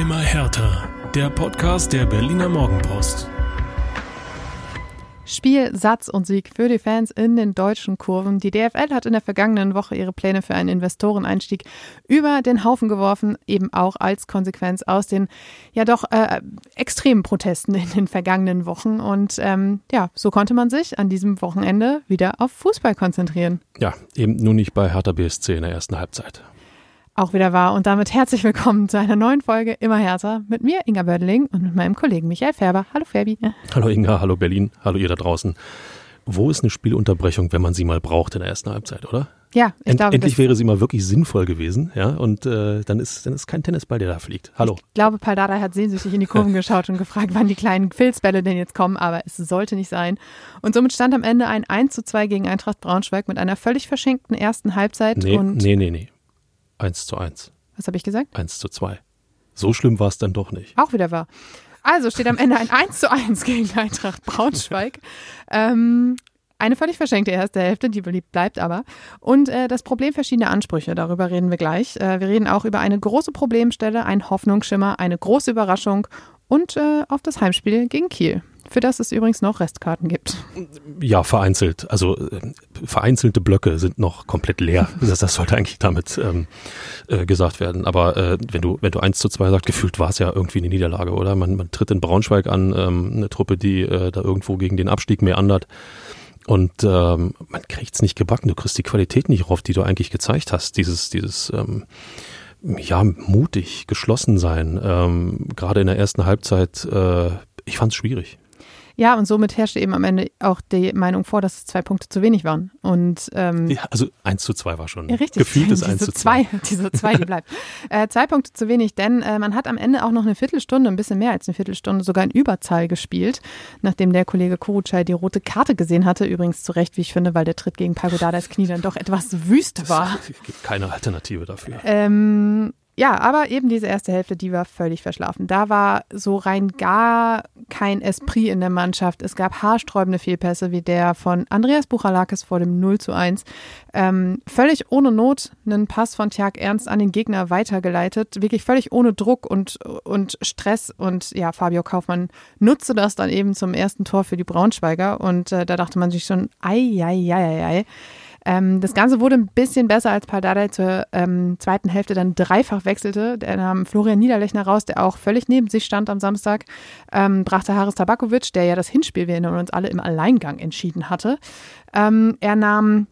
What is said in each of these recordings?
Immer härter. Der Podcast der Berliner Morgenpost. Spiel, Satz und Sieg für die Fans in den deutschen Kurven. Die DFL hat in der vergangenen Woche ihre Pläne für einen Investoreneinstieg über den Haufen geworfen, eben auch als Konsequenz aus den ja doch äh, extremen Protesten in den vergangenen Wochen. Und ähm, ja, so konnte man sich an diesem Wochenende wieder auf Fußball konzentrieren. Ja, eben nur nicht bei Hertha BSC in der ersten Halbzeit auch wieder war. Und damit herzlich willkommen zu einer neuen Folge Immer härter mit mir, Inga Bödeling, und mit meinem Kollegen Michael Färber. Hallo Ferbi. Hallo Inga, hallo Berlin, hallo ihr da draußen. Wo ist eine Spielunterbrechung, wenn man sie mal braucht in der ersten Halbzeit, oder? Ja, ich End, glaube, endlich wäre sie mal wirklich sinnvoll gewesen, ja, und äh, dann ist dann ist kein Tennisball, der da fliegt. Hallo. Ich glaube, Paldada hat sehnsüchtig in die Kurven geschaut und gefragt, wann die kleinen Filzbälle denn jetzt kommen, aber es sollte nicht sein. Und somit stand am Ende ein 1 zu 2 gegen Eintracht Braunschweig mit einer völlig verschenkten ersten Halbzeit. Nee, und nee, nee, nee. 1 zu 1. Was habe ich gesagt? 1 zu 2. So schlimm war es dann doch nicht. Auch wieder wahr. Also steht am Ende ein 1 zu 1 gegen Eintracht Braunschweig. ähm, eine völlig verschenkte erste Hälfte, die beliebt bleibt aber. Und äh, das Problem verschiedener Ansprüche, darüber reden wir gleich. Äh, wir reden auch über eine große Problemstelle, ein Hoffnungsschimmer, eine große Überraschung und äh, auf das Heimspiel gegen Kiel für das es übrigens noch Restkarten gibt. Ja, vereinzelt. Also äh, vereinzelte Blöcke sind noch komplett leer. Das, das sollte eigentlich damit ähm, äh, gesagt werden. Aber äh, wenn du wenn du eins zu zwei sagst, gefühlt war es ja irgendwie eine Niederlage, oder? Man, man tritt in Braunschweig an, ähm, eine Truppe, die äh, da irgendwo gegen den Abstieg mehr andert. Und ähm, man kriegt's nicht gebacken. Du kriegst die Qualität nicht rauf, die du eigentlich gezeigt hast. Dieses dieses ähm, ja mutig, geschlossen sein. Ähm, Gerade in der ersten Halbzeit. Äh, ich fand's schwierig. Ja, und somit herrschte eben am Ende auch die Meinung vor, dass es zwei Punkte zu wenig waren. Und, ähm, ja, also eins zu zwei war schon. Ja, richtig. Gefühlt ist eins zu zwei. Diese zwei, die bleibt. äh, zwei Punkte zu wenig, denn äh, man hat am Ende auch noch eine Viertelstunde, ein bisschen mehr als eine Viertelstunde, sogar in Überzahl gespielt, nachdem der Kollege Kurucay die rote Karte gesehen hatte. Übrigens zu Recht, wie ich finde, weil der Tritt gegen Pagodadas Knie dann doch etwas wüst war. Es gibt keine Alternative dafür. Ähm, ja, aber eben diese erste Hälfte, die war völlig verschlafen. Da war so rein gar kein Esprit in der Mannschaft. Es gab haarsträubende Fehlpässe wie der von Andreas Buchalakis vor dem 0 zu 1. Ähm, völlig ohne Not einen Pass von Tjag Ernst an den Gegner weitergeleitet. Wirklich völlig ohne Druck und, und Stress. Und ja, Fabio Kaufmann nutzte das dann eben zum ersten Tor für die Braunschweiger. Und äh, da dachte man sich schon, ei, ei, ei, ei, ei. Ähm, das Ganze wurde ein bisschen besser, als Paldadei zur ähm, zweiten Hälfte dann dreifach wechselte. Der nahm Florian Niederlechner raus, der auch völlig neben sich stand am Samstag, ähm, brachte Haris Tabakovic, der ja das Hinspiel, wir erinnern uns alle, im Alleingang entschieden hatte. Ähm, er nahm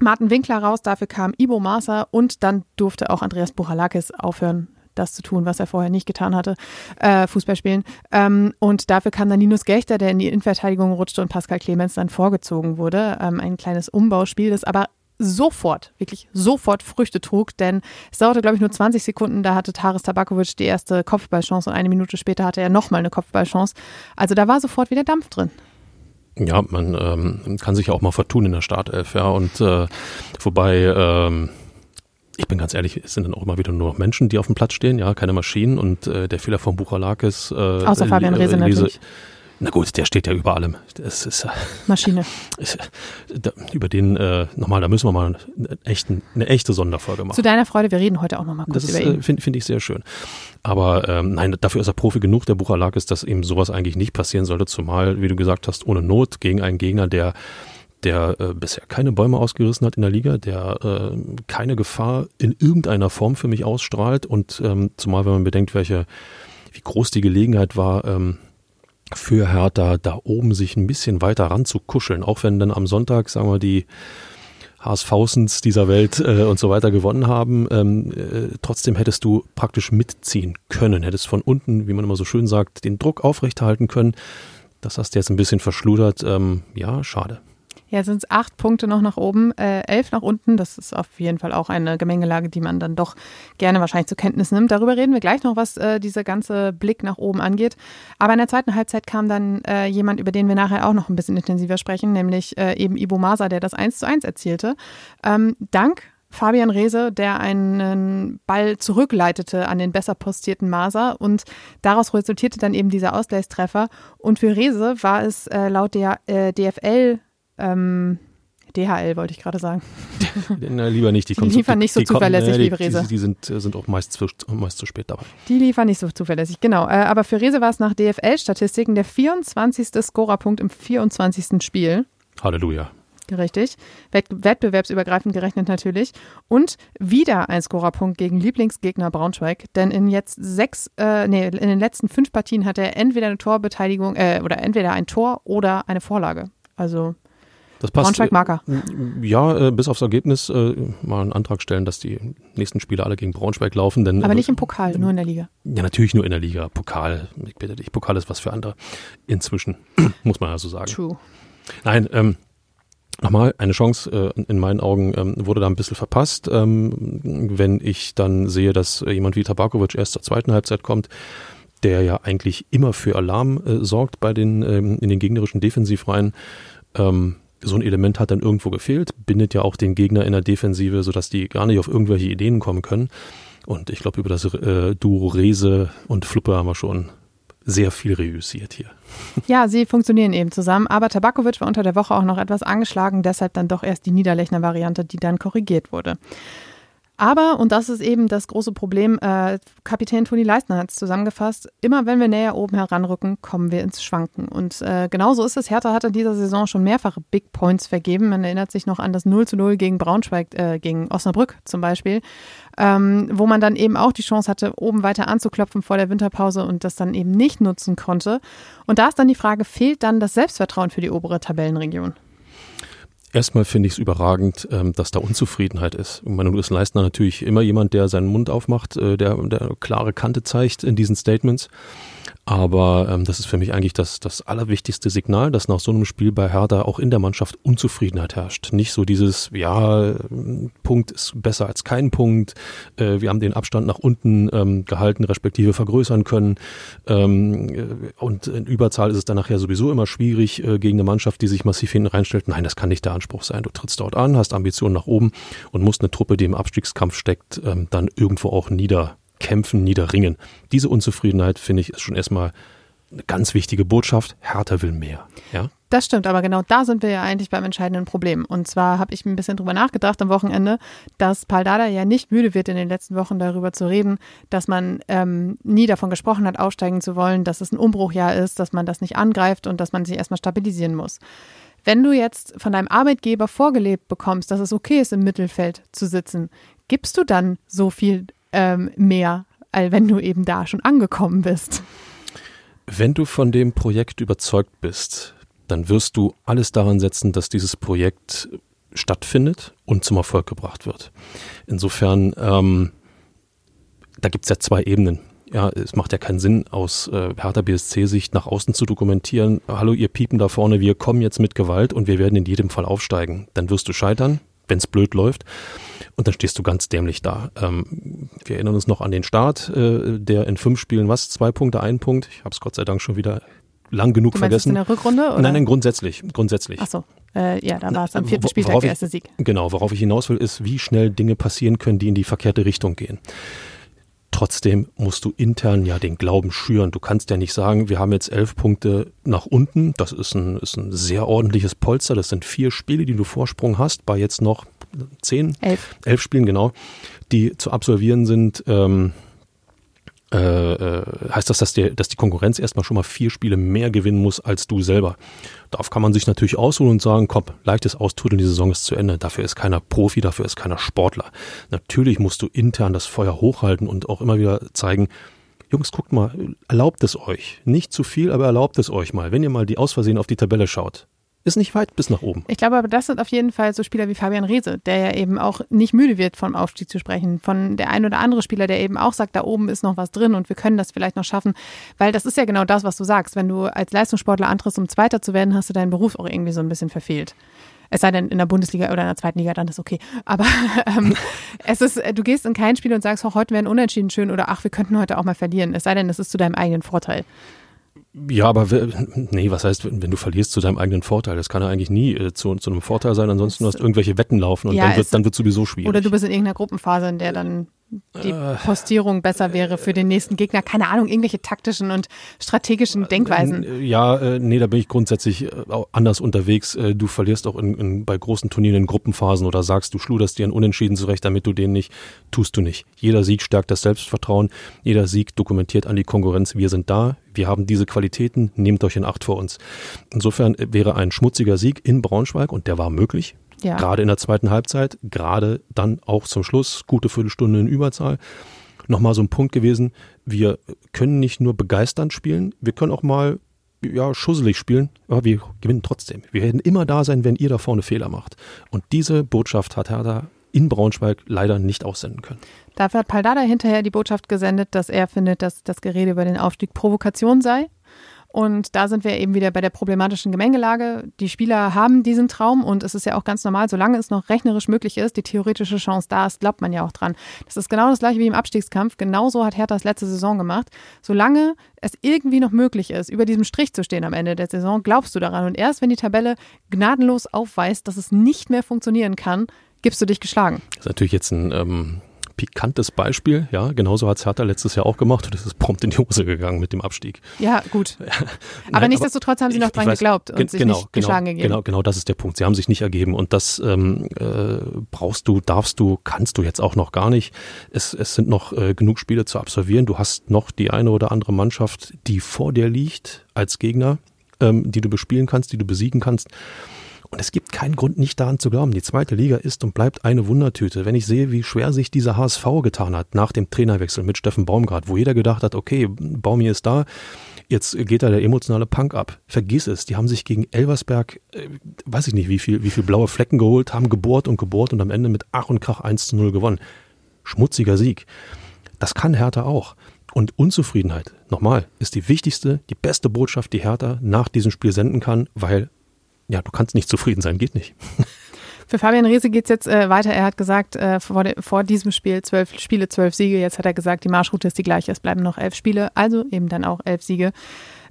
Martin Winkler raus, dafür kam Ibo Maser und dann durfte auch Andreas Buchalakis aufhören, das zu tun, was er vorher nicht getan hatte, äh, Fußball spielen. Ähm, und dafür kam dann Linus Gechter, der in die Innenverteidigung rutschte und Pascal Clemens dann vorgezogen wurde. Ähm, ein kleines Umbauspiel, das aber sofort, wirklich sofort Früchte trug, denn es dauerte, glaube ich, nur 20 Sekunden. Da hatte Taris Tabakovic die erste Kopfballchance und eine Minute später hatte er nochmal eine Kopfballchance. Also da war sofort wieder Dampf drin. Ja, man ähm, kann sich ja auch mal vertun in der Startelf, ja. Und äh, wobei ähm, ich bin ganz ehrlich, es sind dann auch immer wieder nur noch Menschen, die auf dem Platz stehen, ja, keine Maschinen. Und äh, der Fehler von Buchalakis. Äh, Außer Fabian Rehse natürlich. Na gut, der steht ja über allem. Das ist Maschine. Ist, da, über den äh, nochmal, da müssen wir mal eine, echten, eine echte Sonderfolge machen. Zu deiner Freude, wir reden heute auch nochmal kurz das über ihn. Äh, Finde find ich sehr schön. Aber ähm, nein, dafür ist er Profi genug, der Buchalakis, dass eben sowas eigentlich nicht passieren sollte, zumal, wie du gesagt hast, ohne Not gegen einen Gegner, der der äh, bisher keine Bäume ausgerissen hat in der Liga, der äh, keine Gefahr in irgendeiner Form für mich ausstrahlt und ähm, zumal wenn man bedenkt, welche wie groß die Gelegenheit war, ähm, für Hertha da oben sich ein bisschen weiter ranzukuscheln, auch wenn dann am Sonntag, sagen wir, die HSVsens dieser Welt äh, und so weiter gewonnen haben, ähm, äh, trotzdem hättest du praktisch mitziehen können, hättest von unten, wie man immer so schön sagt, den Druck aufrechterhalten können. Das hast du jetzt ein bisschen verschludert. Ähm, ja, schade. Ja, sind es acht Punkte noch nach oben, äh, elf nach unten. Das ist auf jeden Fall auch eine Gemengelage, die man dann doch gerne wahrscheinlich zur Kenntnis nimmt. Darüber reden wir gleich noch, was äh, dieser ganze Blick nach oben angeht. Aber in der zweiten Halbzeit kam dann äh, jemand, über den wir nachher auch noch ein bisschen intensiver sprechen, nämlich äh, eben Ibo Masa, der das 1 zu 1 erzielte. Ähm, dank Fabian Rehse, der einen Ball zurückleitete an den besser postierten Maser und daraus resultierte dann eben dieser Ausgleichstreffer. Und für Rehse war es äh, laut der äh, DFL ähm, DHL wollte ich gerade sagen. Na, lieber nicht. Die, die liefern zu, nicht so die zuverlässig kommen, wie Rese. Die, die, sind, sind auch meist zu, meist zu spät dabei. Die liefern nicht so zuverlässig, genau. Äh, aber für Rese war es nach DFL-Statistiken der 24. Scorerpunkt im 24. Spiel. Halleluja. Richtig. Wettbewerbsübergreifend gerechnet natürlich. Und wieder ein Scorerpunkt gegen Lieblingsgegner Braunschweig. Denn in jetzt sechs, äh, nee, in den letzten fünf Partien hat er entweder eine Torbeteiligung, äh, oder entweder ein Tor oder eine Vorlage. Also das passt. Braunschweig-Marker. Äh, ja, äh, bis aufs Ergebnis äh, mal einen Antrag stellen, dass die nächsten Spiele alle gegen Braunschweig laufen. Denn, Aber nicht im Pokal, nur in der Liga. Ja, natürlich nur in der Liga. Pokal, ich bitte dich, Pokal ist was für andere. Inzwischen, muss man ja so sagen. True. Nein, ähm, Nochmal, eine Chance äh, in meinen Augen ähm, wurde da ein bisschen verpasst. Ähm, wenn ich dann sehe, dass jemand wie Tabakovic erst zur zweiten Halbzeit kommt, der ja eigentlich immer für Alarm äh, sorgt bei den ähm, in den gegnerischen Defensivreihen. Ähm, so ein Element hat dann irgendwo gefehlt, bindet ja auch den Gegner in der Defensive, sodass die gar nicht auf irgendwelche Ideen kommen können. Und ich glaube, über das äh, Duo Rese und Fluppe haben wir schon sehr viel reüssiert hier. Ja, sie funktionieren eben zusammen, aber Tabakovic war unter der Woche auch noch etwas angeschlagen, deshalb dann doch erst die Niederlechner Variante, die dann korrigiert wurde. Aber, und das ist eben das große Problem, äh, Kapitän Toni Leistner hat es zusammengefasst, immer wenn wir näher oben heranrücken, kommen wir ins Schwanken. Und äh, genauso ist es. Hertha hat in dieser Saison schon mehrfach Big Points vergeben. Man erinnert sich noch an das 0 zu 0 gegen Braunschweig, äh, gegen Osnabrück zum Beispiel, ähm, wo man dann eben auch die Chance hatte, oben weiter anzuklopfen vor der Winterpause und das dann eben nicht nutzen konnte. Und da ist dann die Frage, fehlt dann das Selbstvertrauen für die obere Tabellenregion? Erstmal finde ich es überragend, ähm, dass da Unzufriedenheit ist. Manuel ist Leistner natürlich immer jemand, der seinen Mund aufmacht, äh, der, der klare Kante zeigt in diesen Statements. Aber ähm, das ist für mich eigentlich das, das allerwichtigste Signal, dass nach so einem Spiel bei Hertha auch in der Mannschaft Unzufriedenheit herrscht. Nicht so dieses, ja, Punkt ist besser als kein Punkt, äh, wir haben den Abstand nach unten ähm, gehalten, respektive vergrößern können. Ähm, äh, und in Überzahl ist es dann nachher sowieso immer schwierig äh, gegen eine Mannschaft, die sich massiv hinten reinstellt. Nein, das kann nicht der Anspruch sein. Du trittst dort an, hast Ambitionen nach oben und musst eine Truppe, die im Abstiegskampf steckt, ähm, dann irgendwo auch nieder kämpfen, niederringen. Diese Unzufriedenheit, finde ich, ist schon erstmal eine ganz wichtige Botschaft. Hertha will mehr. Ja? Das stimmt, aber genau da sind wir ja eigentlich beim entscheidenden Problem. Und zwar habe ich ein bisschen drüber nachgedacht am Wochenende, dass Paul Dada ja nicht müde wird, in den letzten Wochen darüber zu reden, dass man ähm, nie davon gesprochen hat, aufsteigen zu wollen, dass es ein Umbruchjahr ist, dass man das nicht angreift und dass man sich erstmal stabilisieren muss. Wenn du jetzt von deinem Arbeitgeber vorgelebt bekommst, dass es okay ist, im Mittelfeld zu sitzen, gibst du dann so viel ähm, mehr, als wenn du eben da schon angekommen bist. Wenn du von dem Projekt überzeugt bist, dann wirst du alles daran setzen, dass dieses Projekt stattfindet und zum Erfolg gebracht wird. Insofern, ähm, da gibt es ja zwei Ebenen. Ja, es macht ja keinen Sinn, aus äh, Hertha BSC-Sicht nach außen zu dokumentieren, hallo, ihr Piepen da vorne, wir kommen jetzt mit Gewalt und wir werden in jedem Fall aufsteigen. Dann wirst du scheitern, wenn es blöd läuft. Und dann stehst du ganz dämlich da. Ähm, wir erinnern uns noch an den Start, äh, der in fünf Spielen, was, zwei Punkte, ein Punkt. Ich habe es Gott sei Dank schon wieder lang genug du vergessen. in der Rückrunde? Oder? Nein, nein, grundsätzlich. grundsätzlich. Ach so, äh, ja, da war es am vierten Spieltag der erste Sieg. Genau, worauf ich hinaus will, ist, wie schnell Dinge passieren können, die in die verkehrte Richtung gehen. Trotzdem musst du intern ja den Glauben schüren. Du kannst ja nicht sagen, wir haben jetzt elf Punkte nach unten. Das ist ein, ist ein sehr ordentliches Polster. Das sind vier Spiele, die du Vorsprung hast, bei jetzt noch zehn, elf, elf Spielen, genau, die zu absolvieren sind. Ähm, äh, äh, heißt das, dass, der, dass die Konkurrenz erstmal schon mal vier Spiele mehr gewinnen muss als du selber. Darauf kann man sich natürlich ausholen und sagen, komm, leichtes Austrudeln, die Saison ist zu Ende. Dafür ist keiner Profi, dafür ist keiner Sportler. Natürlich musst du intern das Feuer hochhalten und auch immer wieder zeigen, Jungs, guckt mal, erlaubt es euch. Nicht zu viel, aber erlaubt es euch mal. Wenn ihr mal die aus Versehen auf die Tabelle schaut, ist nicht weit bis nach oben. Ich glaube aber, das sind auf jeden Fall so Spieler wie Fabian Reese, der ja eben auch nicht müde wird, vom Aufstieg zu sprechen. Von der ein oder andere Spieler, der eben auch sagt, da oben ist noch was drin und wir können das vielleicht noch schaffen. Weil das ist ja genau das, was du sagst. Wenn du als Leistungssportler antrittst, um Zweiter zu werden, hast du deinen Beruf auch irgendwie so ein bisschen verfehlt. Es sei denn, in der Bundesliga oder in der zweiten Liga, dann ist okay. Aber ähm, es ist, du gehst in kein Spiel und sagst, heute wäre ein Unentschieden schön oder ach, wir könnten heute auch mal verlieren. Es sei denn, es ist zu deinem eigenen Vorteil. Ja, aber nee, was heißt, wenn, du verlierst zu deinem eigenen Vorteil? Das kann ja eigentlich nie äh, zu, zu einem Vorteil sein, ansonsten du hast irgendwelche Wetten laufen und ja, dann, wird, dann wird sowieso schwierig. Oder du bist in irgendeiner Gruppenphase, in der dann die Postierung besser wäre für den nächsten Gegner. Keine Ahnung, irgendwelche taktischen und strategischen Denkweisen. Ja, äh, nee, da bin ich grundsätzlich äh, anders unterwegs. Äh, du verlierst auch in, in, bei großen Turnieren in Gruppenphasen oder sagst, du schluderst dir ein Unentschieden zurecht, damit du den nicht, tust du nicht. Jeder Sieg stärkt das Selbstvertrauen, jeder Sieg dokumentiert an die Konkurrenz, wir sind da, wir haben diese Qualitäten, nehmt euch in Acht vor uns. Insofern wäre ein schmutziger Sieg in Braunschweig, und der war möglich, ja. Gerade in der zweiten Halbzeit, gerade dann auch zum Schluss, gute Viertelstunde in Überzahl. Nochmal so ein Punkt gewesen, wir können nicht nur begeisternd spielen, wir können auch mal ja, schusselig spielen, aber wir gewinnen trotzdem. Wir werden immer da sein, wenn ihr da vorne Fehler macht. Und diese Botschaft hat Hertha in Braunschweig leider nicht aussenden können. Dafür hat Paldada hinterher die Botschaft gesendet, dass er findet, dass das Gerede über den Aufstieg Provokation sei und da sind wir eben wieder bei der problematischen Gemengelage. Die Spieler haben diesen Traum und es ist ja auch ganz normal, solange es noch rechnerisch möglich ist, die theoretische Chance da ist, glaubt man ja auch dran. Das ist genau das gleiche wie im Abstiegskampf. Genauso hat Hertha das letzte Saison gemacht. Solange es irgendwie noch möglich ist, über diesem Strich zu stehen am Ende der Saison, glaubst du daran. Und erst wenn die Tabelle gnadenlos aufweist, dass es nicht mehr funktionieren kann, gibst du dich geschlagen. Das ist natürlich jetzt ein ähm, pikantes Beispiel. Ja, genauso hat es Hertha letztes Jahr auch gemacht und es ist prompt in die Hose gegangen mit dem Abstieg. Ja, gut. aber Nein, nichtsdestotrotz haben sie noch dran weiß, geglaubt und sich genau, nicht genau, geschlagen gegeben. Genau, genau, das ist der Punkt. Sie haben sich nicht ergeben und das ähm, äh, brauchst du, darfst du, kannst du jetzt auch noch gar nicht. Es, es sind noch äh, genug Spiele zu absolvieren. Du hast noch die eine oder andere Mannschaft, die vor dir liegt als Gegner, ähm, die du bespielen kannst, die du besiegen kannst. Und es gibt keinen Grund, nicht daran zu glauben. Die zweite Liga ist und bleibt eine Wundertüte. Wenn ich sehe, wie schwer sich dieser HSV getan hat nach dem Trainerwechsel mit Steffen Baumgart, wo jeder gedacht hat, okay, Baumi ist da, jetzt geht da der emotionale Punk ab. Vergiss es, die haben sich gegen Elversberg, äh, weiß ich nicht, wie viel, wie viel blaue Flecken geholt, haben gebohrt und gebohrt und am Ende mit Ach und Krach 1 zu 0 gewonnen. Schmutziger Sieg. Das kann Hertha auch. Und Unzufriedenheit, nochmal, ist die wichtigste, die beste Botschaft, die Hertha nach diesem Spiel senden kann, weil ja, du kannst nicht zufrieden sein, geht nicht. Für Fabian Riese geht es jetzt äh, weiter. Er hat gesagt, äh, vor, de, vor, diesem Spiel zwölf Spiele, zwölf Siege. Jetzt hat er gesagt, die Marschroute ist die gleiche. Es bleiben noch elf Spiele, also eben dann auch elf Siege.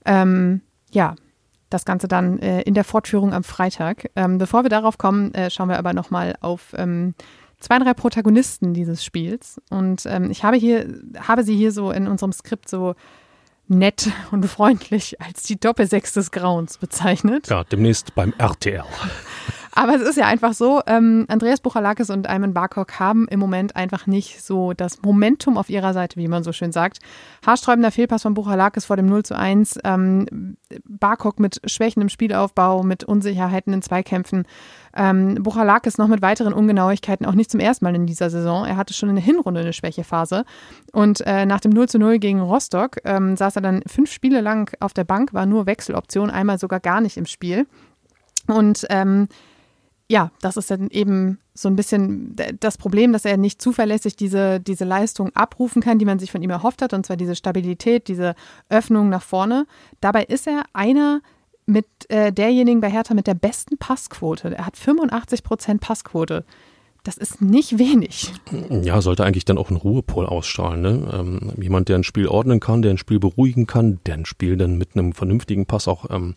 Ähm, ja, das Ganze dann äh, in der Fortführung am Freitag. Ähm, bevor wir darauf kommen, äh, schauen wir aber nochmal auf ähm, zwei, drei Protagonisten dieses Spiels. Und ähm, ich habe hier, habe sie hier so in unserem Skript so nett und freundlich als die Doppelsechs des Grauens bezeichnet. Ja, demnächst beim RTL. Aber es ist ja einfach so, ähm, Andreas Buchalakis und Ayman Barkok haben im Moment einfach nicht so das Momentum auf ihrer Seite, wie man so schön sagt. Haarsträubender Fehlpass von Buchalakis vor dem 0 zu 1. Ähm, Barkok mit schwächendem Spielaufbau, mit Unsicherheiten in Zweikämpfen. Ähm, Buchalakis noch mit weiteren Ungenauigkeiten, auch nicht zum ersten Mal in dieser Saison. Er hatte schon in der Hinrunde eine Schwächephase. Und äh, nach dem 0 zu 0 gegen Rostock ähm, saß er dann fünf Spiele lang auf der Bank, war nur Wechseloption, einmal sogar gar nicht im Spiel. Und ähm, ja, das ist dann eben so ein bisschen das Problem, dass er nicht zuverlässig diese, diese Leistung abrufen kann, die man sich von ihm erhofft hat, und zwar diese Stabilität, diese Öffnung nach vorne. Dabei ist er einer mit äh, derjenigen bei Hertha mit der besten Passquote. Er hat 85 Prozent Passquote. Das ist nicht wenig. Ja, sollte eigentlich dann auch einen Ruhepol ausstrahlen. Ne? Ähm, jemand, der ein Spiel ordnen kann, der ein Spiel beruhigen kann, der ein Spiel dann mit einem vernünftigen Pass auch ähm,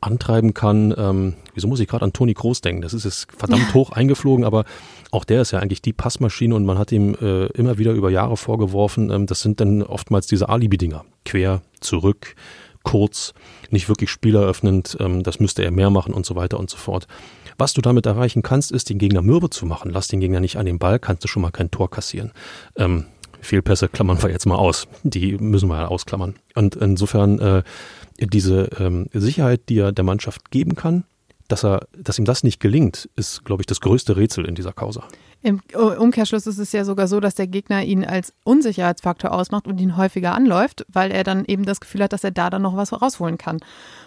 antreiben kann. Ähm, wieso muss ich gerade an Toni Kroos denken? Das ist jetzt verdammt hoch eingeflogen, aber auch der ist ja eigentlich die Passmaschine und man hat ihm äh, immer wieder über Jahre vorgeworfen, ähm, das sind dann oftmals diese Alibi-Dinger. Quer, zurück, kurz, nicht wirklich spieleröffnend, ähm, das müsste er mehr machen und so weiter und so fort. Was du damit erreichen kannst, ist, den Gegner mürbe zu machen. Lass den Gegner nicht an den Ball, kannst du schon mal kein Tor kassieren. Ähm, Fehlpässe klammern wir jetzt mal aus. Die müssen wir ja ausklammern. Und insofern äh, diese ähm, Sicherheit, die er der Mannschaft geben kann, dass er, dass ihm das nicht gelingt, ist, glaube ich, das größte Rätsel in dieser Causa. Im Umkehrschluss ist es ja sogar so, dass der Gegner ihn als Unsicherheitsfaktor ausmacht und ihn häufiger anläuft, weil er dann eben das Gefühl hat, dass er da dann noch was rausholen kann.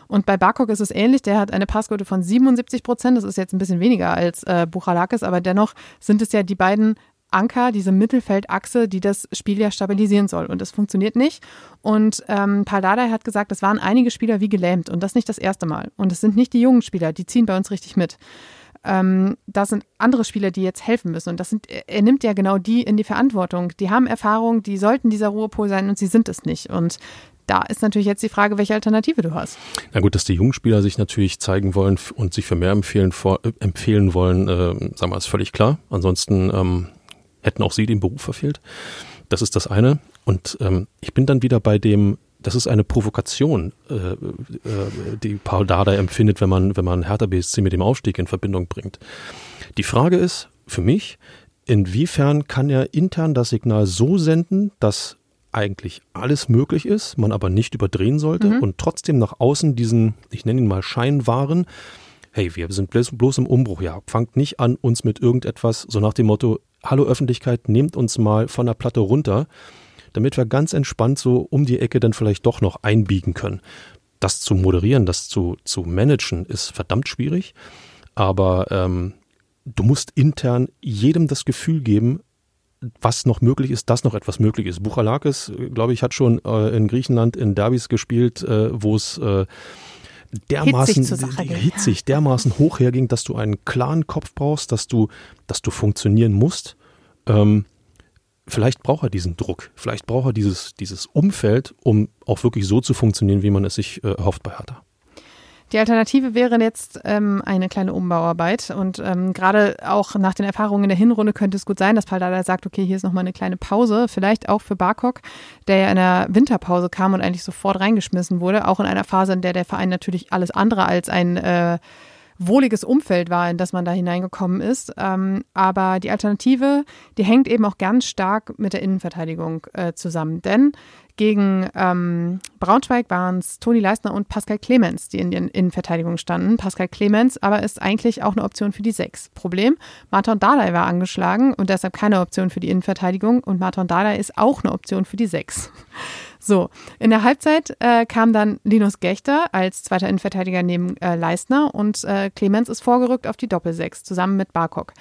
Und bei Barkok ist es ähnlich. Der hat eine Passquote von 77 Prozent. Das ist jetzt ein bisschen weniger als äh, Buchalakis, aber dennoch sind es ja die beiden Anker, diese Mittelfeldachse, die das Spiel ja stabilisieren soll. Und das funktioniert nicht. Und ähm, Paldada hat gesagt, es waren einige Spieler wie gelähmt und das nicht das erste Mal. Und es sind nicht die jungen Spieler, die ziehen bei uns richtig mit. Ähm, da sind andere Spieler, die jetzt helfen müssen. Und das sind, er nimmt ja genau die in die Verantwortung. Die haben Erfahrung, die sollten dieser Ruhepol sein und sie sind es nicht. Und da ist natürlich jetzt die Frage, welche Alternative du hast. Na gut, dass die jungen Spieler sich natürlich zeigen wollen und sich für mehr empfehlen, vor, äh, empfehlen wollen, äh, sagen wir, ist völlig klar. Ansonsten ähm, hätten auch sie den Beruf verfehlt. Das ist das eine. Und ähm, ich bin dann wieder bei dem, das ist eine Provokation, äh, äh, die Paul Dardai empfindet, wenn man, wenn man Hertha BSC mit dem Aufstieg in Verbindung bringt. Die Frage ist für mich, inwiefern kann er intern das Signal so senden, dass eigentlich alles möglich ist, man aber nicht überdrehen sollte mhm. und trotzdem nach außen diesen, ich nenne ihn mal Schein wahren, hey, wir sind bloß im Umbruch, ja, fangt nicht an, uns mit irgendetwas, so nach dem Motto, hallo Öffentlichkeit, nehmt uns mal von der Platte runter, damit wir ganz entspannt so um die Ecke dann vielleicht doch noch einbiegen können. Das zu moderieren, das zu, zu managen, ist verdammt schwierig, aber ähm, du musst intern jedem das Gefühl geben, was noch möglich ist, dass noch etwas möglich ist. Buchalakis, glaube ich, hat schon äh, in Griechenland in Derbys gespielt, äh, wo es äh, dermaßen hitzig, hitzig, dermaßen hoch herging, dass du einen klaren Kopf brauchst, dass du, dass du funktionieren musst. Ähm, vielleicht braucht er diesen Druck, vielleicht braucht er dieses, dieses Umfeld, um auch wirklich so zu funktionieren, wie man es sich äh, erhofft bei Hertha. Die Alternative wäre jetzt ähm, eine kleine Umbauarbeit. Und ähm, gerade auch nach den Erfahrungen in der Hinrunde könnte es gut sein, dass Paldada sagt, okay, hier ist nochmal eine kleine Pause. Vielleicht auch für Barkok, der ja in der Winterpause kam und eigentlich sofort reingeschmissen wurde. Auch in einer Phase, in der der Verein natürlich alles andere als ein äh, wohliges Umfeld war, in das man da hineingekommen ist. Ähm, aber die Alternative, die hängt eben auch ganz stark mit der Innenverteidigung äh, zusammen. Denn gegen ähm, Braunschweig waren es Toni Leistner und Pascal Clemens, die in der Innenverteidigung standen. Pascal Clemens aber ist eigentlich auch eine Option für die Sechs. Problem, Martin Dardai war angeschlagen und deshalb keine Option für die Innenverteidigung und Martin Dardai ist auch eine Option für die Sechs. So, in der Halbzeit äh, kam dann Linus Gechter als zweiter Innenverteidiger neben äh, Leistner und äh, Clemens ist vorgerückt auf die Doppelsechs zusammen mit Barkok.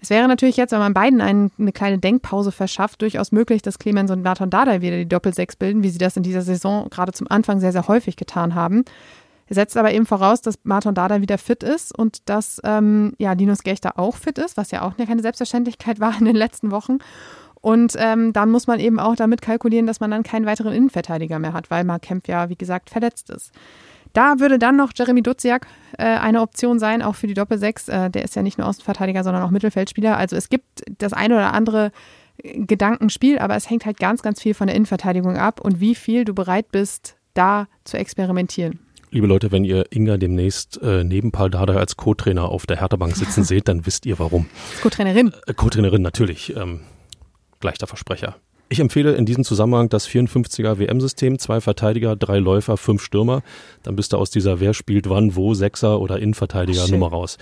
Es wäre natürlich jetzt, wenn man beiden einen, eine kleine Denkpause verschafft, durchaus möglich, dass Clemens und Nathan Dada wieder die Doppelsechs bilden, wie sie das in dieser Saison gerade zum Anfang sehr, sehr häufig getan haben. Er setzt aber eben voraus, dass Martin Dada wieder fit ist und dass ähm, ja, Linus Gechter auch fit ist, was ja auch keine Selbstverständlichkeit war in den letzten Wochen. Und ähm, dann muss man eben auch damit kalkulieren, dass man dann keinen weiteren Innenverteidiger mehr hat, weil Mark Kempf ja, wie gesagt, verletzt ist. Da würde dann noch Jeremy Duziak äh, eine Option sein, auch für die Doppelsechs. Äh, der ist ja nicht nur Außenverteidiger, sondern auch Mittelfeldspieler. Also es gibt das eine oder andere Gedankenspiel, aber es hängt halt ganz, ganz viel von der Innenverteidigung ab und wie viel du bereit bist, da zu experimentieren. Liebe Leute, wenn ihr Inga demnächst äh, neben Paul Dardai als Co-Trainer auf der Hertha-Bank sitzen seht, dann wisst ihr warum. Co-Trainerin. Äh, Co-Trainerin, natürlich. Ähm, gleicher Versprecher. Ich empfehle in diesem Zusammenhang das 54er WM-System, zwei Verteidiger, drei Läufer, fünf Stürmer. Dann bist du aus dieser Wer spielt wann, wo, Sechser oder Innenverteidiger Schön. Nummer raus.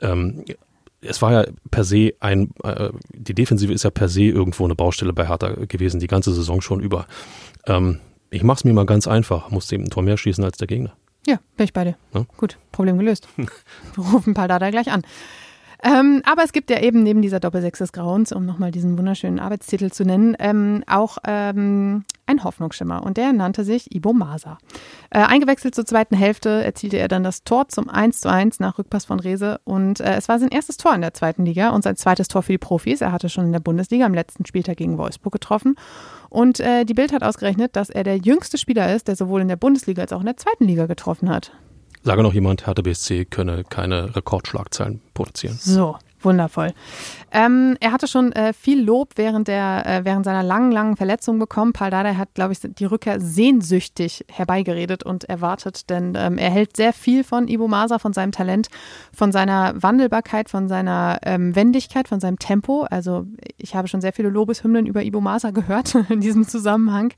Ähm, es war ja per se ein, äh, die Defensive ist ja per se irgendwo eine Baustelle bei Hertha gewesen, die ganze Saison schon über. Ähm, ich mach's mir mal ganz einfach, musste eben ein Tor mehr schießen als der Gegner. Ja, bin ich bei dir. Ja? Gut, Problem gelöst. Wir rufen Paldada gleich an. Ähm, aber es gibt ja eben neben dieser Doppelsechs des Grauens, um nochmal diesen wunderschönen Arbeitstitel zu nennen, ähm, auch ähm, ein Hoffnungsschimmer und der nannte sich Ibo Masa. Äh, eingewechselt zur zweiten Hälfte erzielte er dann das Tor zum 1 zu 1 nach Rückpass von Rese und äh, es war sein erstes Tor in der zweiten Liga und sein zweites Tor für die Profis. Er hatte schon in der Bundesliga am letzten Spieltag gegen Wolfsburg getroffen und äh, die Bild hat ausgerechnet, dass er der jüngste Spieler ist, der sowohl in der Bundesliga als auch in der zweiten Liga getroffen hat. Sage noch jemand, Hertha BSC könne keine Rekordschlagzeilen produzieren. So, Wundervoll. Ähm, er hatte schon äh, viel Lob während, der, äh, während seiner langen, langen Verletzung bekommen. Paul Dardai hat, glaube ich, die Rückkehr sehnsüchtig herbeigeredet und erwartet, denn ähm, er hält sehr viel von Ibo Masa, von seinem Talent, von seiner Wandelbarkeit, von seiner ähm, Wendigkeit, von seinem Tempo. Also ich habe schon sehr viele Lobeshymnen über Ibo Masa gehört in diesem Zusammenhang.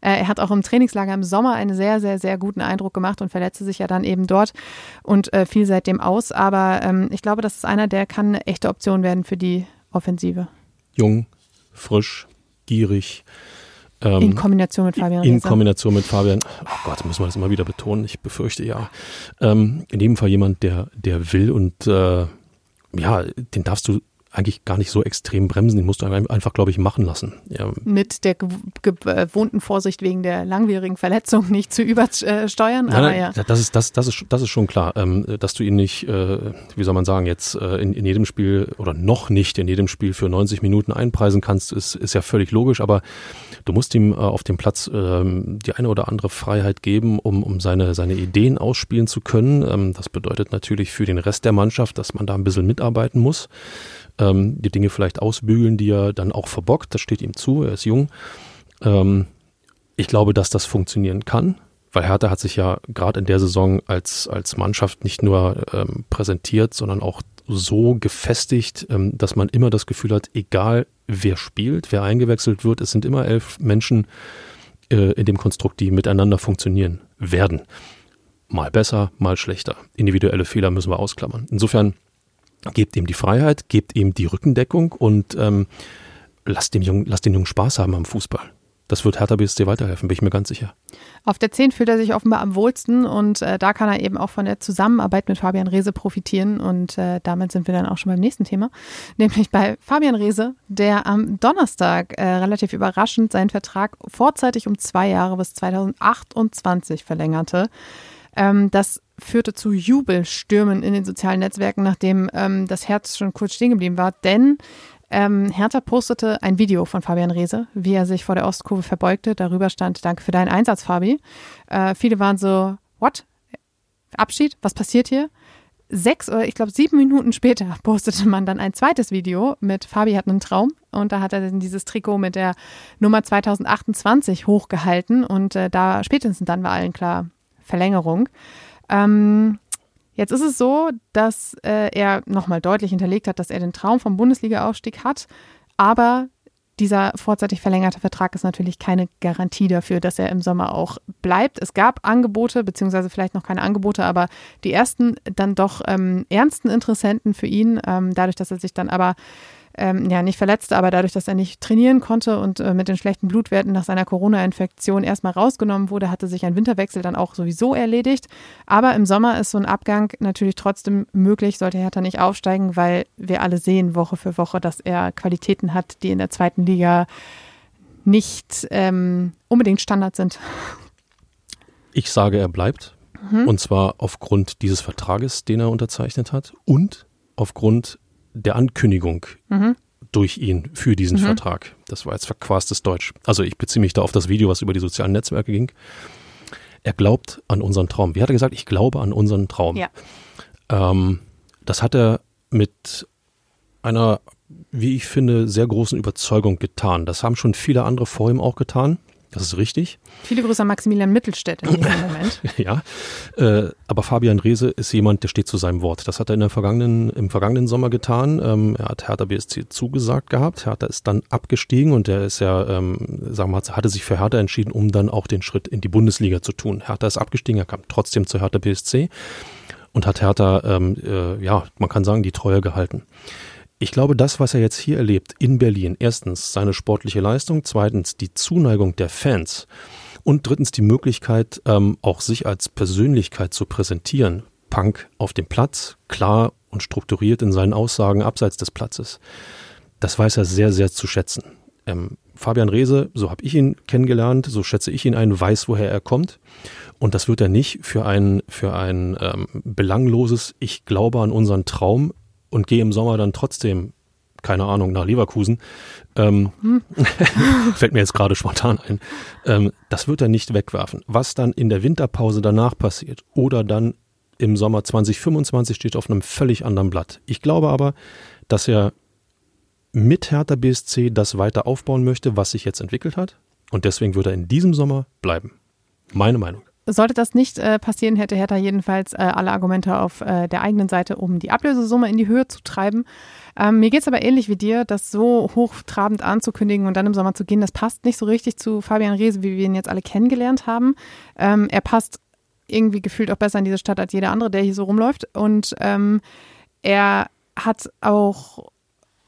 Äh, er hat auch im Trainingslager im Sommer einen sehr, sehr, sehr guten Eindruck gemacht und verletzte sich ja dann eben dort und äh, fiel seitdem aus. Aber ähm, ich glaube, das ist einer, der kann echte Option werden für die Offensive. Jung, frisch, gierig. Ähm, in Kombination mit Fabian. In Reza. Kombination mit Fabian. Oh Gott, muss man das immer wieder betonen. Ich befürchte ja. Ähm, in jedem Fall jemand, der, der will und äh, ja, den darfst du eigentlich gar nicht so extrem bremsen. Den musst du einfach, glaube ich, machen lassen. Ja. Mit der gewohnten Vorsicht wegen der langwierigen Verletzung nicht zu übersteuern. Nein, aber ja. Das ist, das, das, ist, das ist schon klar, ähm, dass du ihn nicht, äh, wie soll man sagen, jetzt äh, in, in jedem Spiel oder noch nicht in jedem Spiel für 90 Minuten einpreisen kannst, ist, ist ja völlig logisch. Aber du musst ihm äh, auf dem Platz ähm, die eine oder andere Freiheit geben, um, um seine, seine Ideen ausspielen zu können. Ähm, das bedeutet natürlich für den Rest der Mannschaft, dass man da ein bisschen mitarbeiten muss. Ähm, die Dinge vielleicht ausbügeln, die er dann auch verbockt. Das steht ihm zu, er ist jung. Ähm, ich glaube, dass das funktionieren kann, weil Hertha hat sich ja gerade in der Saison als, als Mannschaft nicht nur ähm, präsentiert, sondern auch so gefestigt, ähm, dass man immer das Gefühl hat, egal wer spielt, wer eingewechselt wird, es sind immer elf Menschen äh, in dem Konstrukt, die miteinander funktionieren werden. Mal besser, mal schlechter. Individuelle Fehler müssen wir ausklammern. Insofern gebt ihm die Freiheit, gebt ihm die Rückendeckung und ähm, lasst, dem Jungen, lasst den Jungen Spaß haben am Fußball. Das wird Hertha BSC weiterhelfen, bin ich mir ganz sicher. Auf der 10 fühlt er sich offenbar am wohlsten und äh, da kann er eben auch von der Zusammenarbeit mit Fabian Reese profitieren und äh, damit sind wir dann auch schon beim nächsten Thema, nämlich bei Fabian Reese, der am Donnerstag äh, relativ überraschend seinen Vertrag vorzeitig um zwei Jahre bis 2028 verlängerte. Ähm, das führte zu Jubelstürmen in den sozialen Netzwerken, nachdem ähm, das Herz schon kurz stehen geblieben war, denn ähm, Hertha postete ein Video von Fabian Reese, wie er sich vor der Ostkurve verbeugte. Darüber stand, danke für deinen Einsatz, Fabi. Äh, viele waren so, what? Abschied? Was passiert hier? Sechs oder ich glaube sieben Minuten später postete man dann ein zweites Video mit Fabi hat einen Traum und da hat er dann dieses Trikot mit der Nummer 2028 hochgehalten und äh, da spätestens dann war allen klar Verlängerung. Ähm, Jetzt ist es so, dass äh, er nochmal deutlich hinterlegt hat, dass er den Traum vom Bundesliga-Aufstieg hat, aber dieser vorzeitig verlängerte Vertrag ist natürlich keine Garantie dafür, dass er im Sommer auch bleibt. Es gab Angebote, beziehungsweise vielleicht noch keine Angebote, aber die ersten dann doch ähm, ernsten Interessenten für ihn, ähm, dadurch, dass er sich dann aber ähm, ja nicht verletzt, aber dadurch, dass er nicht trainieren konnte und äh, mit den schlechten Blutwerten nach seiner Corona-Infektion erstmal rausgenommen wurde, hatte sich ein Winterwechsel dann auch sowieso erledigt. Aber im Sommer ist so ein Abgang natürlich trotzdem möglich, sollte Hertha nicht aufsteigen, weil wir alle sehen Woche für Woche, dass er Qualitäten hat, die in der zweiten Liga nicht ähm, unbedingt Standard sind. Ich sage, er bleibt. Mhm. Und zwar aufgrund dieses Vertrages, den er unterzeichnet hat und aufgrund der Ankündigung mhm. durch ihn für diesen mhm. Vertrag. Das war jetzt verquastes Deutsch. Also ich beziehe mich da auf das Video, was über die sozialen Netzwerke ging. Er glaubt an unseren Traum. Wie hat er gesagt? Ich glaube an unseren Traum. Ja. Ähm, das hat er mit einer, wie ich finde, sehr großen Überzeugung getan. Das haben schon viele andere vor ihm auch getan. Das ist richtig. Viele Grüße an Maximilian Mittelstädt in diesem Moment. ja, äh, aber Fabian Reese ist jemand, der steht zu seinem Wort. Das hat er in der vergangenen, im vergangenen Sommer getan. Ähm, er hat Hertha BSC zugesagt gehabt. Hertha ist dann abgestiegen und er ist ja, ähm, sagen wir mal, hatte sich für Hertha entschieden, um dann auch den Schritt in die Bundesliga zu tun. Hertha ist abgestiegen, er kam trotzdem zu Hertha BSC und hat Hertha, ähm, äh, ja, man kann sagen, die Treue gehalten. Ich glaube, das, was er jetzt hier erlebt in Berlin, erstens seine sportliche Leistung, zweitens die Zuneigung der Fans und drittens die Möglichkeit, ähm, auch sich als Persönlichkeit zu präsentieren. Punk auf dem Platz, klar und strukturiert in seinen Aussagen abseits des Platzes. Das weiß er sehr, sehr zu schätzen. Ähm, Fabian Reese, so habe ich ihn kennengelernt, so schätze ich ihn ein, weiß, woher er kommt. Und das wird er nicht für ein, für ein ähm, belangloses Ich glaube an unseren Traum und gehe im Sommer dann trotzdem, keine Ahnung, nach Leverkusen, ähm, hm. fällt mir jetzt gerade spontan ein, ähm, das wird er nicht wegwerfen. Was dann in der Winterpause danach passiert oder dann im Sommer 2025 steht auf einem völlig anderen Blatt. Ich glaube aber, dass er mit Hertha BSC das weiter aufbauen möchte, was sich jetzt entwickelt hat. Und deswegen wird er in diesem Sommer bleiben. Meine Meinung. Sollte das nicht äh, passieren, hätte Hertha jedenfalls äh, alle Argumente auf äh, der eigenen Seite, um die Ablösesumme in die Höhe zu treiben. Ähm, mir geht es aber ähnlich wie dir, das so hochtrabend anzukündigen und dann im Sommer zu gehen, das passt nicht so richtig zu Fabian Reese, wie wir ihn jetzt alle kennengelernt haben. Ähm, er passt irgendwie gefühlt auch besser in diese Stadt als jeder andere, der hier so rumläuft. Und ähm, er hat auch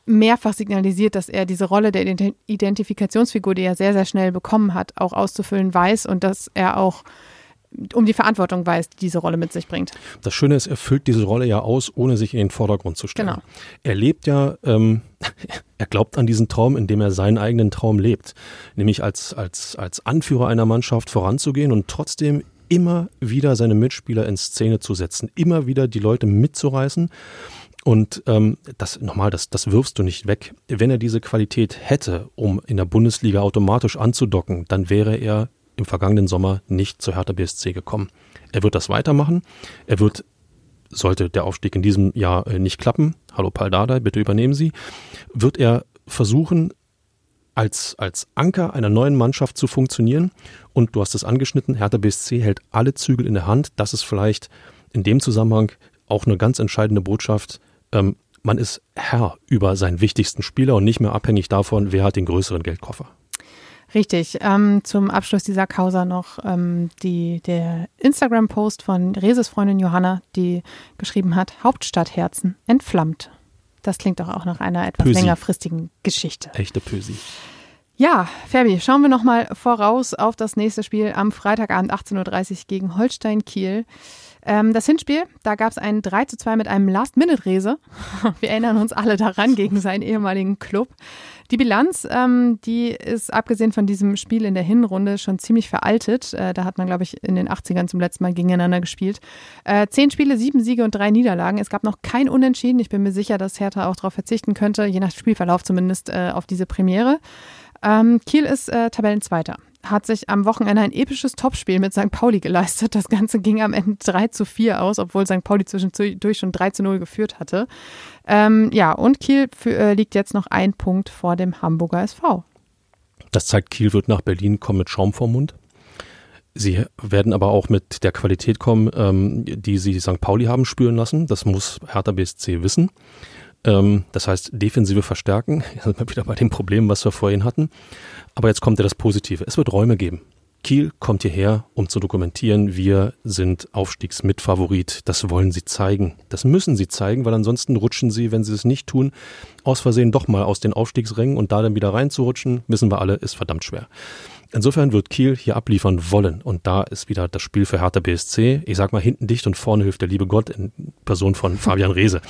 mehrfach signalisiert, dass er diese Rolle der Identifikationsfigur, die er sehr, sehr schnell bekommen hat, auch auszufüllen weiß und dass er auch um die Verantwortung weiß, die diese Rolle mit sich bringt. Das Schöne ist, er füllt diese Rolle ja aus, ohne sich in den Vordergrund zu stellen. Genau. Er lebt ja, ähm, er glaubt an diesen Traum, indem er seinen eigenen Traum lebt, nämlich als, als, als Anführer einer Mannschaft voranzugehen und trotzdem immer wieder seine Mitspieler in Szene zu setzen, immer wieder die Leute mitzureißen. Und ähm, das nochmal, das, das wirfst du nicht weg. Wenn er diese Qualität hätte, um in der Bundesliga automatisch anzudocken, dann wäre er im vergangenen Sommer nicht zu Hertha BSC gekommen. Er wird das weitermachen. Er wird sollte der Aufstieg in diesem Jahr äh, nicht klappen, hallo Paul Dardai, bitte übernehmen Sie, wird er versuchen, als, als Anker einer neuen Mannschaft zu funktionieren. Und du hast es angeschnitten, Hertha BSC hält alle Zügel in der Hand. Das ist vielleicht in dem Zusammenhang auch eine ganz entscheidende Botschaft. Ähm, man ist Herr über seinen wichtigsten Spieler und nicht mehr abhängig davon, wer hat den größeren Geldkoffer. Richtig. Ähm, zum Abschluss dieser Causa noch ähm, die, der Instagram-Post von Reses Freundin Johanna, die geschrieben hat, Hauptstadtherzen entflammt. Das klingt doch auch nach einer etwas Pösi. längerfristigen Geschichte. Echte Pösi. Ja, Fabi, schauen wir nochmal voraus auf das nächste Spiel am Freitagabend 18.30 Uhr gegen Holstein Kiel. Ähm, das Hinspiel, da gab es ein 3 zu 2 mit einem Last-Minute-Rese. Wir erinnern uns alle daran gegen seinen ehemaligen Club. Die Bilanz, ähm, die ist abgesehen von diesem Spiel in der Hinrunde schon ziemlich veraltet. Äh, da hat man, glaube ich, in den 80ern zum letzten Mal gegeneinander gespielt. Äh, zehn Spiele, sieben Siege und drei Niederlagen. Es gab noch kein Unentschieden. Ich bin mir sicher, dass Hertha auch darauf verzichten könnte, je nach Spielverlauf zumindest, äh, auf diese Premiere. Ähm, Kiel ist äh, Tabellenzweiter hat sich am Wochenende ein episches Topspiel mit St. Pauli geleistet. Das Ganze ging am Ende 3 zu 4 aus, obwohl St. Pauli zwischendurch schon 3 zu 0 geführt hatte. Ähm, ja, und Kiel für, äh, liegt jetzt noch ein Punkt vor dem Hamburger SV. Das zeigt, Kiel wird nach Berlin kommen mit Schaum vorm Mund. Sie werden aber auch mit der Qualität kommen, ähm, die sie St. Pauli haben spüren lassen. Das muss Hertha BSC wissen. Ähm, das heißt, Defensive verstärken. Jetzt sind wir wieder bei dem Problem, was wir vorhin hatten. Aber jetzt kommt ja das Positive. Es wird Räume geben. Kiel kommt hierher, um zu dokumentieren, wir sind Aufstiegsmitfavorit. Das wollen sie zeigen. Das müssen sie zeigen, weil ansonsten rutschen sie, wenn sie es nicht tun, aus Versehen doch mal aus den Aufstiegsrängen und da dann wieder reinzurutschen, wissen wir alle, ist verdammt schwer. Insofern wird Kiel hier abliefern wollen. Und da ist wieder das Spiel für Hertha BSC. Ich sag mal, hinten dicht und vorne hilft der liebe Gott in Person von Fabian Reese.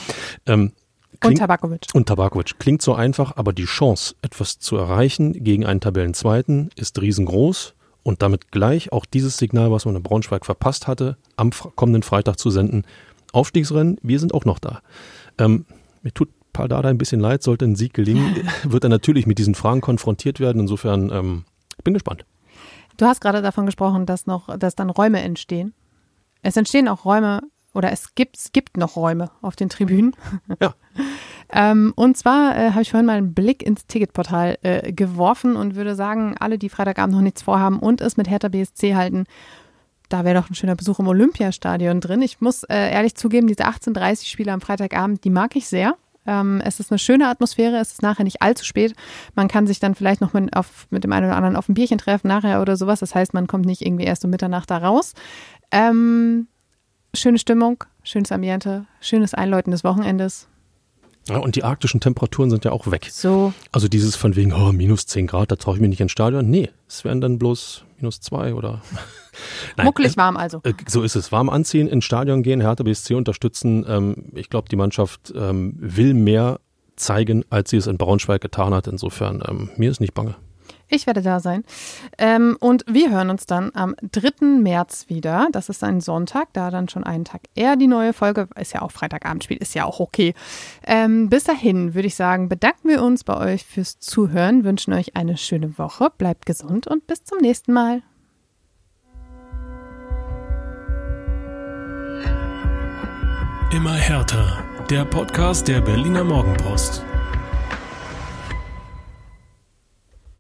Ähm, Klingt, und Tabakovic. Und Tabakovic. Klingt so einfach, aber die Chance, etwas zu erreichen gegen einen Tabellenzweiten, ist riesengroß. Und damit gleich auch dieses Signal, was man in Braunschweig verpasst hatte, am kommenden Freitag zu senden. Aufstiegsrennen, wir sind auch noch da. Ähm, mir tut Paldada ein bisschen leid, sollte ein Sieg gelingen, wird er natürlich mit diesen Fragen konfrontiert werden. Insofern ähm, bin gespannt. Du hast gerade davon gesprochen, dass noch, dass dann Räume entstehen. Es entstehen auch Räume oder es gibt, es gibt noch Räume auf den Tribünen. Ja. ähm, und zwar äh, habe ich vorhin mal einen Blick ins Ticketportal äh, geworfen und würde sagen, alle, die Freitagabend noch nichts vorhaben und es mit Hertha BSC halten, da wäre doch ein schöner Besuch im Olympiastadion drin. Ich muss äh, ehrlich zugeben, diese 18:30 Spiele am Freitagabend, die mag ich sehr. Ähm, es ist eine schöne Atmosphäre, es ist nachher nicht allzu spät. Man kann sich dann vielleicht noch mit, auf, mit dem einen oder anderen auf ein Bierchen treffen nachher oder sowas. Das heißt, man kommt nicht irgendwie erst um Mitternacht da raus. Ähm, schöne Stimmung, schönes Ambiente, schönes Einläuten des Wochenendes. Ja, und die arktischen Temperaturen sind ja auch weg. So. Also dieses von wegen, oh, minus 10 Grad, da traue ich mich nicht ins Stadion. Nee, es werden dann bloß minus 2 oder. Nein, Muckelig warm also. Äh, so ist es. Warm anziehen, ins Stadion gehen, Hertha BSC unterstützen. Ähm, ich glaube, die Mannschaft ähm, will mehr zeigen, als sie es in Braunschweig getan hat. Insofern, ähm, mir ist nicht bange. Ich werde da sein. Ähm, und wir hören uns dann am 3. März wieder. Das ist ein Sonntag, da dann schon einen Tag eher die neue Folge. Ist ja auch Freitagabendspiel, ist ja auch okay. Ähm, bis dahin würde ich sagen, bedanken wir uns bei euch fürs Zuhören, wünschen euch eine schöne Woche, bleibt gesund und bis zum nächsten Mal. Immer härter. Der Podcast der Berliner Morgenpost.